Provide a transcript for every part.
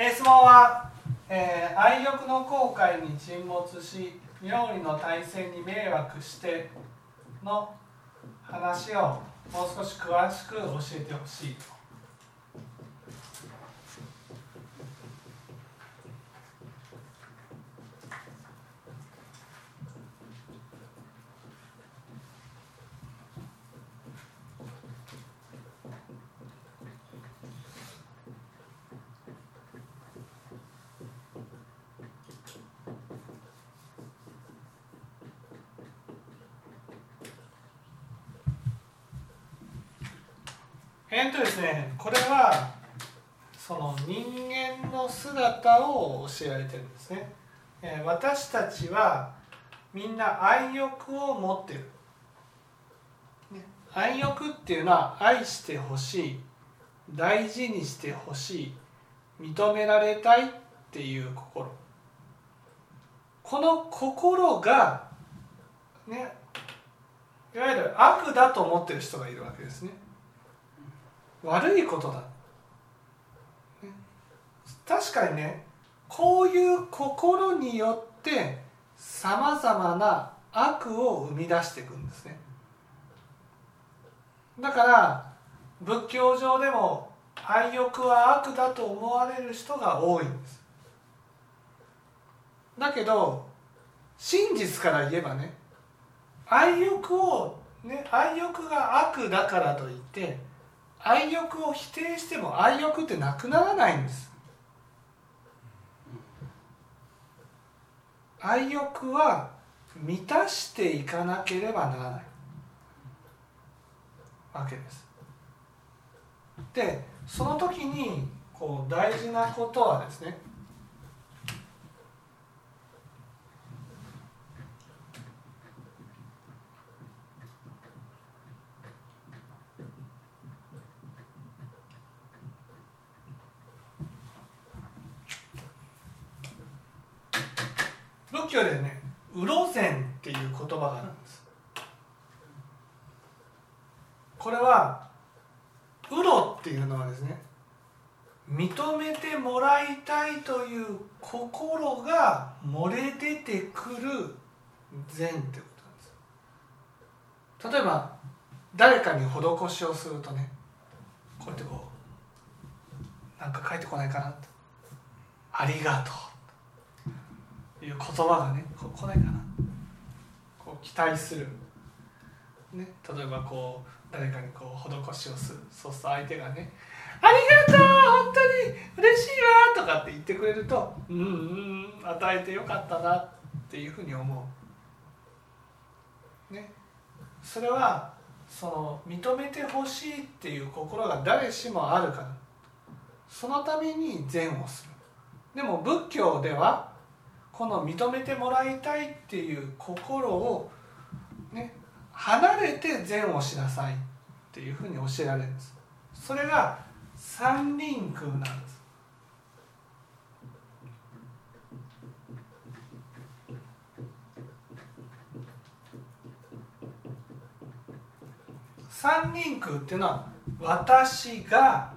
え質問は、えー愛欲の後悔に沈没し妙理の対戦に迷惑しての話をもう少し詳しく教えてほしいと。えっとですねこれはその人間の姿を教えられてるんですね、えー私たちはみんな愛欲を持ってる、ね愛欲っていうのは愛してほしい。大事にしてほしい。認められたいっていう心。この心がねいわゆる悪だと思ってる人がいるわけですね。悪いことだ、ね確かにねこういう心によってさまざまな悪を生み出していくんですね。だから仏教上でも愛欲は悪だと思われる人が多いんです。だけど真実から言えばね愛欲をね愛欲が悪だからといって愛欲を否定しても愛欲ってなくならないんです。愛欲は満たしていかなければならない。わけです。でその時にこう大事なことはですね仏教でね「うろ禅」っていう言葉があるんですこれは「うろ」っていうのはですね認めてもらいたいというが漏れ出てくる禅ってことなんです例えば誰かに施しをするとねこうやってこうなんか書いてこないかなって「ありがとう」という言葉がねこ来ないかな。こう期待する、ね、例えばこう誰かにこう施しをする。そうすると相手がね「りがとう本当に嬉しいわ」とかって言ってくれると「うんうん与えてよかったな」っていうふうに思う。ね、それはその認めてほしいっていう心が誰しもあるから。そのために善をする。でも仏教ではこの認めてもらいたいっていう心をね離れて善をしなさいっていうふうに教えられるんです。それが三輪空なんです。三輪空っていうのは私が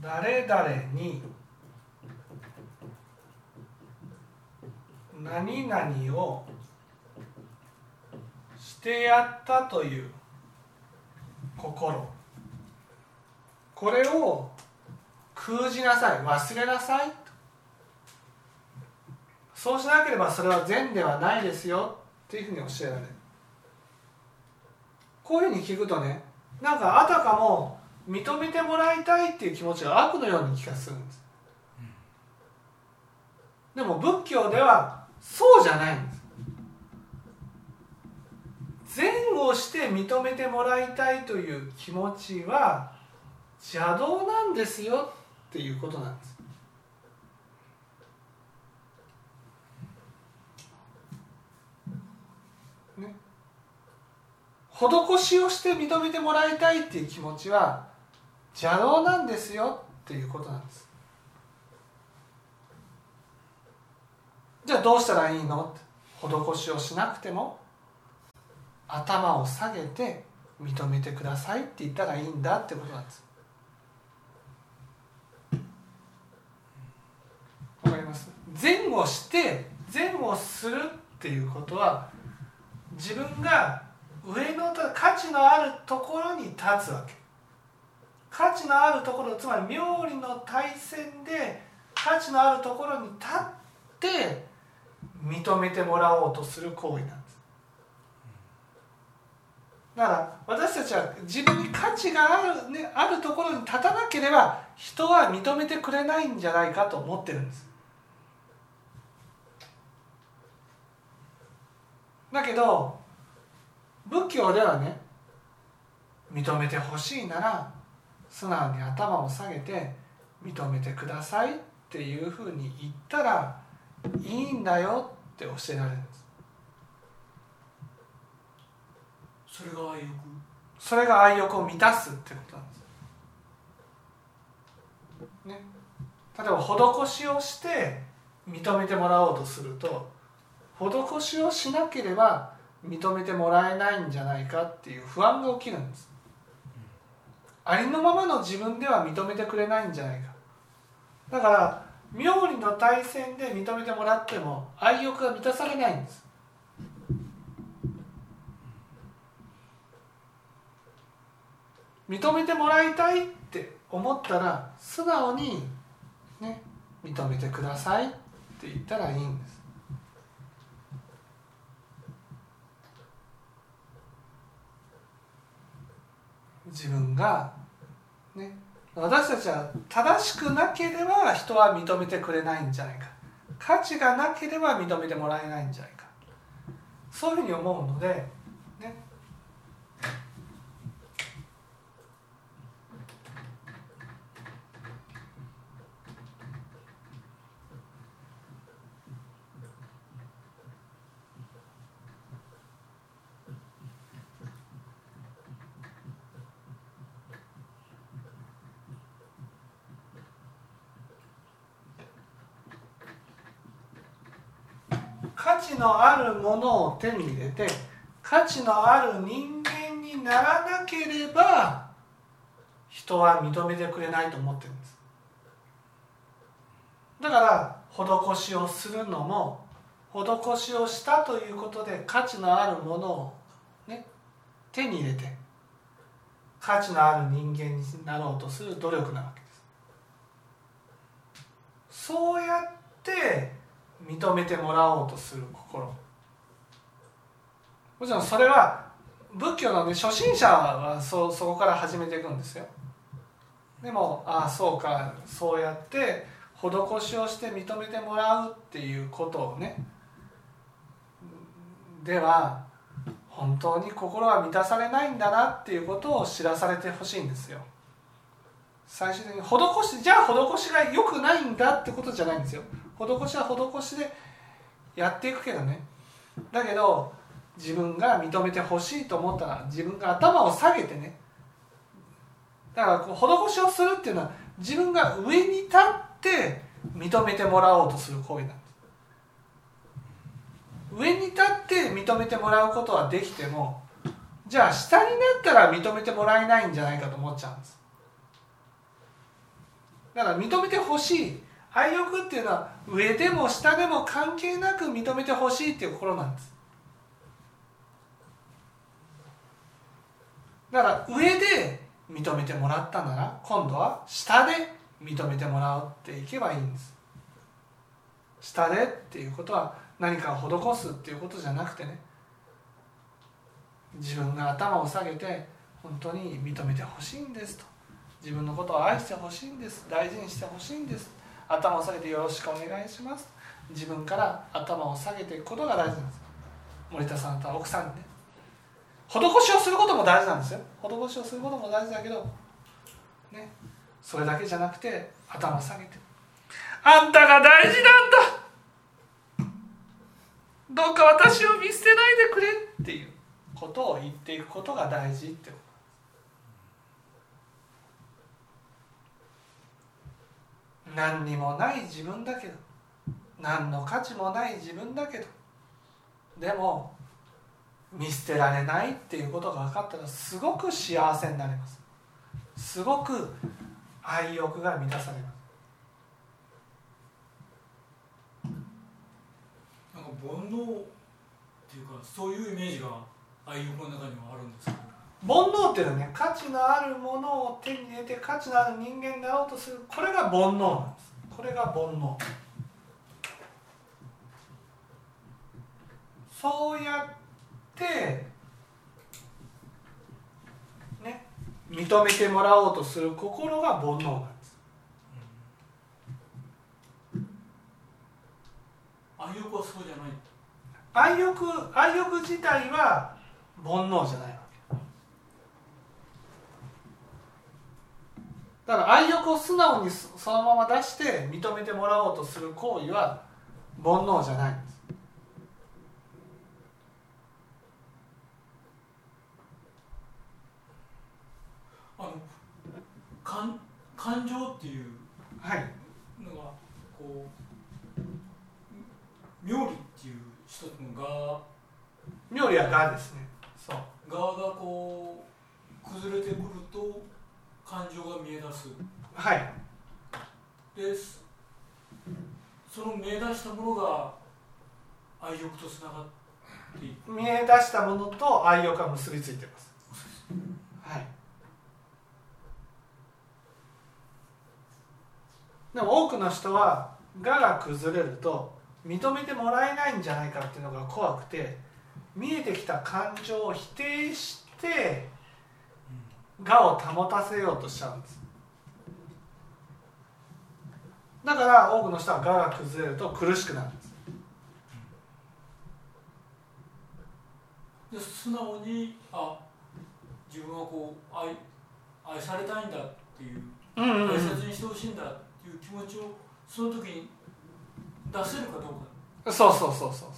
誰々に何々をしてやったという心。これを空じなさい忘れなさい。とそうしなければそれは善ではないですよっていうふうに教えられる。こういうふうに聞くとねなんかあたかも認めてもらいたいっていう気持ちが悪のように気がするんです。でも仏教ではそうじゃないんです善をして認めてもらいたいという気持ちは邪道なんですよっていうことなんです。ね。施しをして認めてもらいたいっていう気持ちは邪道なんですよっていうことなんです。じゃあどうしたらいいのって。施しをしなくても。頭を下げて認めてくださいって言ったらいいんだってことなんです。わかります？前後して前後するっていうことは自分が上の価値のあるところに立つわけ。価値のあるところつまり妙理の対戦で価値のあるところに立って認めてもらおうとする行為なんです。だから私たちは自分に価値がある,、ね、あるところに立たなければ人は認めてくれないんじゃないかと思ってるんです。だけど仏教ではね認めてほしいなら素直に頭を下げて認めてくださいっていうふうに言ったらいいんだよって教えられるんです。それが愛欲？それが愛欲を満たすってことなんですね。例えば施しをして認めてもらおうとすると施しをしなければ認めてもらえないんじゃないかっていう不安が起きるんです。ありのままの自分では認めてくれないんじゃないか。だから妙理の対戦で認めてもらっても愛欲が満たされないんです。認めてもらいたいって思ったら素直にね認めてくださいって言ったらいいんです。自分がね私たちは正しくなければ人は認めてくれないんじゃないか。価値がなければ認めてもらえないんじゃないか。そういうふうに思うので、ね、価値のあるものを手に入れて価値のある人間にならなければ人は認めてくれないと思ってるんです。だから施しをするのも施しをしたということで価値のあるものをね手に入れて価値のある人間になろうとする努力なわけです。そうやって認めてもらおうとする心。もちろんそれは仏教の、ね、初心者はそそこから始めていくんですよ。でもああそうかそうやって施しをして認めてもらうっていうことをねでは本当に心は満たされないんだなっていうことを知らされてほしいんですよ。最終的に施しじゃあ施しが良くないんだってことじゃないんですよ。施しは施しでやっていくけどね。だけど自分が認めてほしいと思ったら自分が頭を下げてね。だからこう施しをするっていうのは自分が上に立って認めてもらおうとする行為なんです。上に立って認めてもらうことはできてもじゃあ下になったら認めてもらえないんじゃないかと思っちゃうんです。だから認めてほしい愛欲っていうのは上でも下でも関係なく認めてほしいっていう心なんです。だから上で認めてもらったなら今度は下で認めてもらうっていけばいいんです。下でっていうことは何かを施すっていうことじゃなくてね。自分が頭を下げて本当に認めてほしいんですと。自分のことを愛してほしいんです。大事にしてほしいんです。頭を下げてよろしくお願いします。自分から頭を下げていくことが大事なんです。森田さんと奥さんにね。施しをすることも大事なんですよ。施しをすることも大事だけどねそれだけじゃなくて頭を下げて。あんたが大事なんだ。どうか私を見捨てないでくれっていうことを言っていくことが大事ってこと。何にもない自分だけど。何の価値もない自分だけど。でも見捨てられないっていうことが分かったらすごく幸せになれます。すごく愛欲が満たされます。なんか煩悩っていうかそういうイメージが愛欲の中にはあるんですか？煩悩っていうのはね価値のあるものを手に入れて価値のある人間になろうとする。これが煩悩なんです。これが煩悩。そうやってね認めてもらおうとする心が煩悩なんです。愛欲はそうじゃない愛欲愛欲自体は煩悩じゃないわけだから愛欲を素直にそそのまま出して認めてもらおうとする行為は煩悩じゃないんです。あの感感情っていうはい。のがこう妙理っていう一つのが妙理はがですね。そう。側がこう崩れてくると感情が見え出す。はい。ですその見え出したものが愛欲とつながっていく。見え出したものと愛欲が結びついてます。はい。でも多くの人は我が崩れると認めてもらえないんじゃないかっていうのが怖くて見えてきた感情を否定して我を保たせようとしちゃうんです。だから多くの人は我が崩れると苦しくなるんです。で素直にあ自分はこう愛愛されたいんだっていううんうん。大切にしてほしいんだっていう気持ちをその時に出せるかどうか。そうそうそうそう。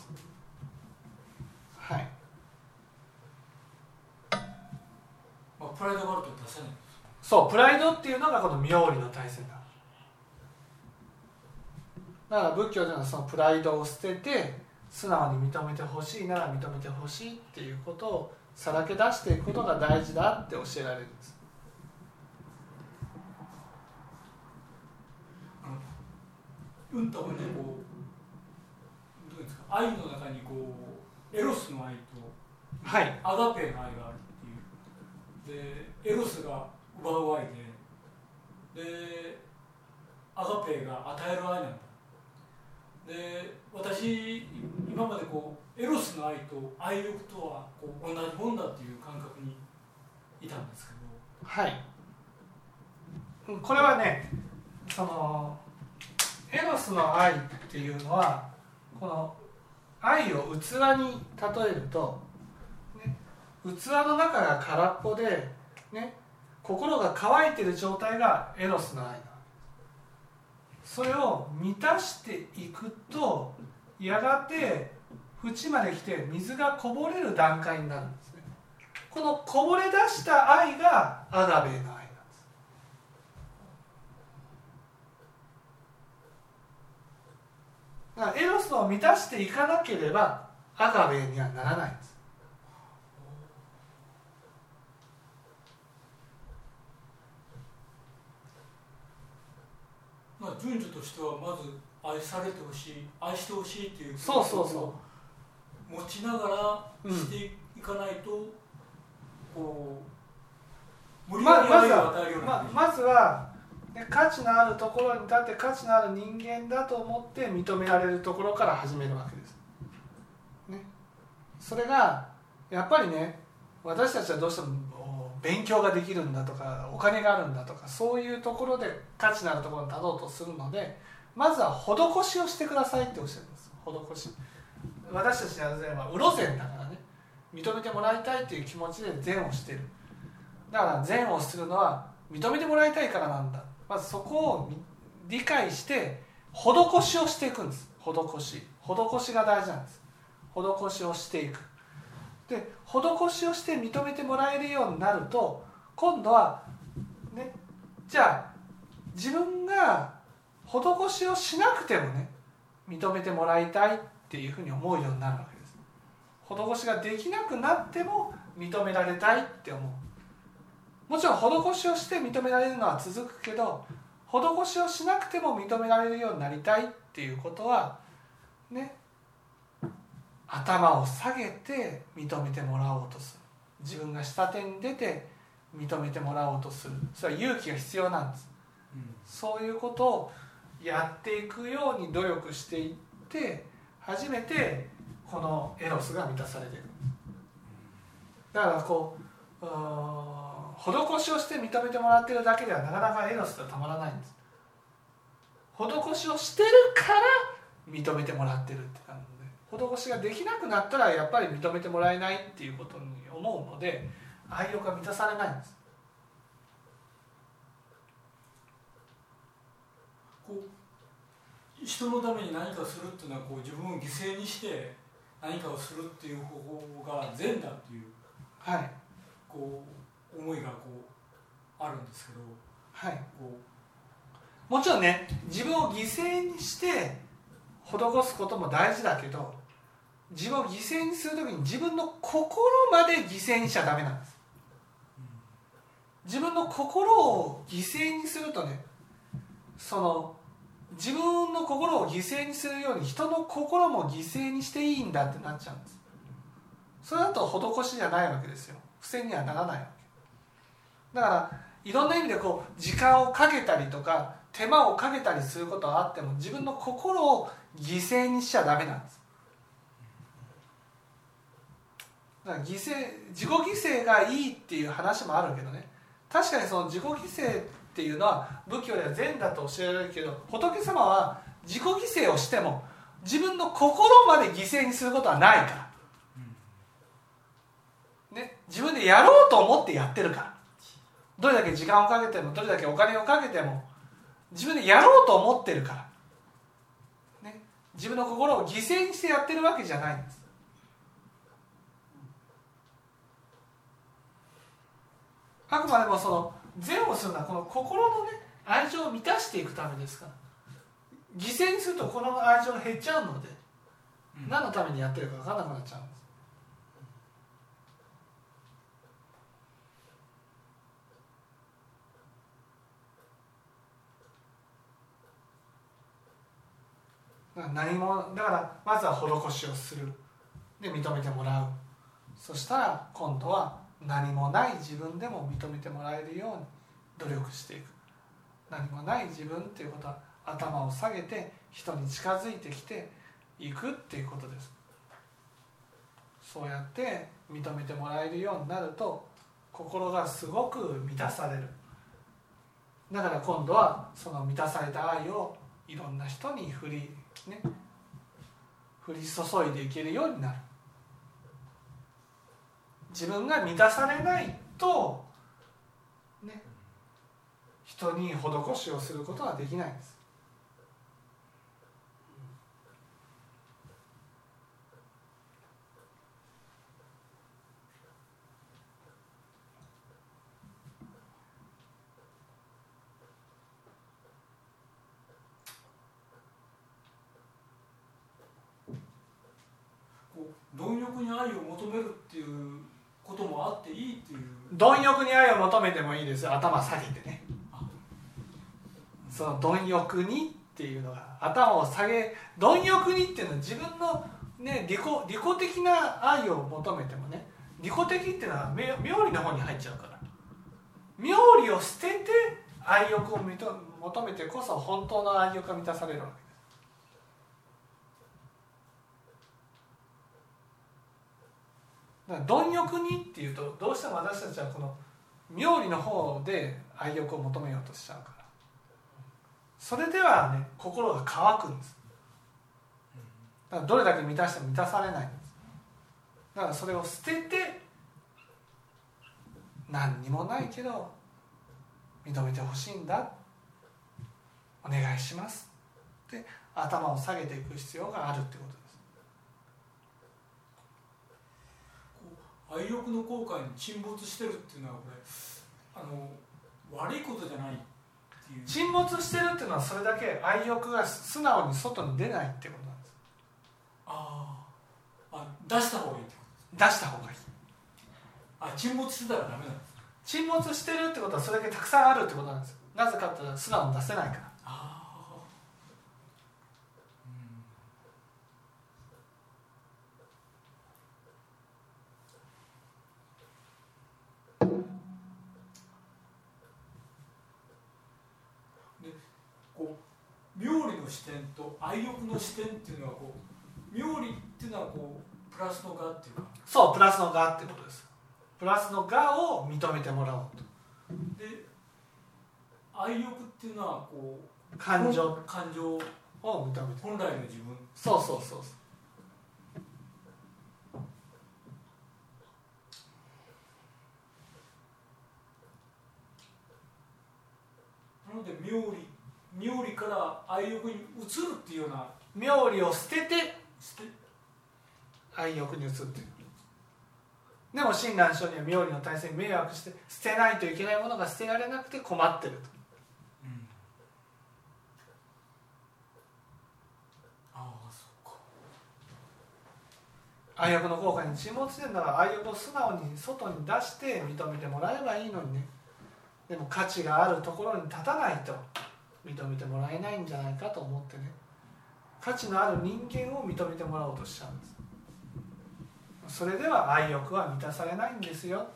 はいまあ、プライドがあると出せない。そうプライドっていうのがこの妙理の体制だだから仏教ではそのプライドを捨てて素直に認めてほしいなら認めてほしいっていうことをさらけ出していくことが大事だって教えられるんです。うんとこにこうどうですか？愛の中にこうエロスの愛とはい。アガペの愛があるでエロスが奪う愛ででアガペが与える愛なんだ。で私今までこうエロスの愛と愛欲とはこう同じもんだっていう感覚にいたんですけど。はい。これはねそのエロスの愛っていうのはこの愛を器に例えると、器の中が空っぽで、ね、心が乾いてる状態がエロスの愛なそれを満たしていくとやがて縁まで来て水がこぼれる段階になるんですね。このこぼれ出した愛がアガベの愛なんです。だからエロスを満たしていかなければアガベにはならないんです。まあ順序としてはまず愛されてほしい愛してほしいっていうそうそうそ持ちながらしていかないと、こう無理やり愛を与えるようなままずは、ね、価値のあるところに立って価値のある人間だと思って認められるところから始めるわけです、ね、それがやっぱりね私たちはどうしてもお勉強ができるんだとかお金があるんだとかそういうところで価値のあるところに立とうとするのでまずは施しをしてくださいっておっしゃるんです。施し。私たちの禅はうろ禅だからね。認めてもらいたいという気持ちで禅をしてる。だから善をするのは認めてもらいたいからなんだ。まずそこを理解して施しをしていくんです。施し。施しが大事なんです。施しをしていく。で施しをして認めてもらえるようになると今度はねじゃあ自分が施しをしなくてもね認めてもらいたいっていうふうに思うようになるわけです。施しができなくなっても認められたいって思う。もちろん施しをして認められるのは続くけど施しをしなくても認められるようになりたいっていうことはね頭を下げて認めてもらおうとする。自分が下手に出て認めてもらおうとする。それは勇気が必要なんです。そういうことをやっていくように努力していって初めてこのエロスが満たされていく。だからこう施しをして認めてもらってるだけではなかなかエロスがたまらないんです。施しをしてるから認めてもらってるって施しができなくなったらやっぱり認めてもらえないっていうことに思うので愛欲が満たされないんです。人のために何かするっていうのはこう自分を犠牲にして何かをするっていう方法が善だっていう、はい、こう思いがこうあるんですけど、はい、こう。もちろんね自分を犠牲にして施すことも大事だけど自分を犠牲にする時に自分の心まで犠牲にしちゃダメなんです。自分の心を犠牲にするとねその自分の心を犠牲にするように人の心も犠牲にしていいんだってなっちゃうんです。それだと施しじゃないわけですよ。不正にはならないわけ。だからいろんな意味でこう時間をかけたりとか手間をかけたりすることはあっても自分の心を犠牲にしちゃダメなんですだから犠牲自己犠牲がいいっていう話もあるけどね。確かにその自己犠牲っていうのは仏教では善だと教えられるけど仏様は自己犠牲をしても自分の心まで犠牲にすることはないから、ね、自分でやろうと思ってやってるから。どれだけ時間をかけてもどれだけお金をかけても自分でやろうと思ってるから、自分の心を犠牲にしてやってるわけじゃないんです。あくまでもその善をするのはこの心のね愛情を満たしていくためですから。犠牲にするとこの愛情が減っちゃうので、うん、何のためにやってるか分からなくなっちゃう。んです何もだからまずは施しをする。で認めてもらう。そしたら今度は何もない自分でも認めてもらえるように努力していく。何もない自分っていうことは頭を下げて人に近づいてきていくっていうことです。そうやって認めてもらえるようになると心がすごく満たされる。だから今度はその満たされた愛をいろんな人に振りね。降り注いでいけるようになる。自分が満たされないとね人に施しをすることはできないんです貪欲に愛を求めるっていうこともあっていいっていう。貪欲に愛を求めてもいいです。頭下げてね。その貪欲にっていうのが頭を下げ貪欲にっていうのは自分のね利己利己的な愛を求めてもね利己的っていうのは妙理の方に入っちゃうから。妙理を捨てて愛欲を求めてこそ本当の愛欲が満たされるわけだから貪欲にっていうとどうしても私たちはこの妙理の方で愛欲を求めようとしちゃうから。それではね心が乾くんです。だからどれだけ満たしても満たされないんです。だからそれを捨てて何にもないけど認めてほしいんだ。お願いします。って頭を下げていく必要があるってことです愛欲の後悔に沈没してるっていうのはこれあの悪いことじゃないっていう。沈没してるっていうのはそれだけ愛欲が素直に外に出ないってことなんです。ああ出した方がいい。ってこ出した方がいい。あ沈没してたらダメなんです。沈没してるってことはそれだけたくさんあるってことなんです。よなぜかって素直に出せないからああでこう妙理の視点と愛欲の視点っていうのはこう妙理っていうのはこうプラスのがっていうか。そうプラスのがってことです。プラスのがを認めてもらおうと。で愛欲っていうのはこう感情。感情を認めて本来の自分。そうそうそうそう。なので妙理妙理から愛欲に移るっていうような。妙理を捨てて。愛欲に移っているでも親鸞聖には妙理の体制に迷惑して捨てないといけないものが捨てられなくて困ってると。ああそっか。愛欲の効果に沈没してるなら愛欲を素直に外に出して認めてもらえばいいのにね。でも価値があるところに立たないと認めてもらえないんじゃないかと思ってね。価値のある人間を認めてもらおうとしちゃうんです。それでは愛欲は満たされないんですよ。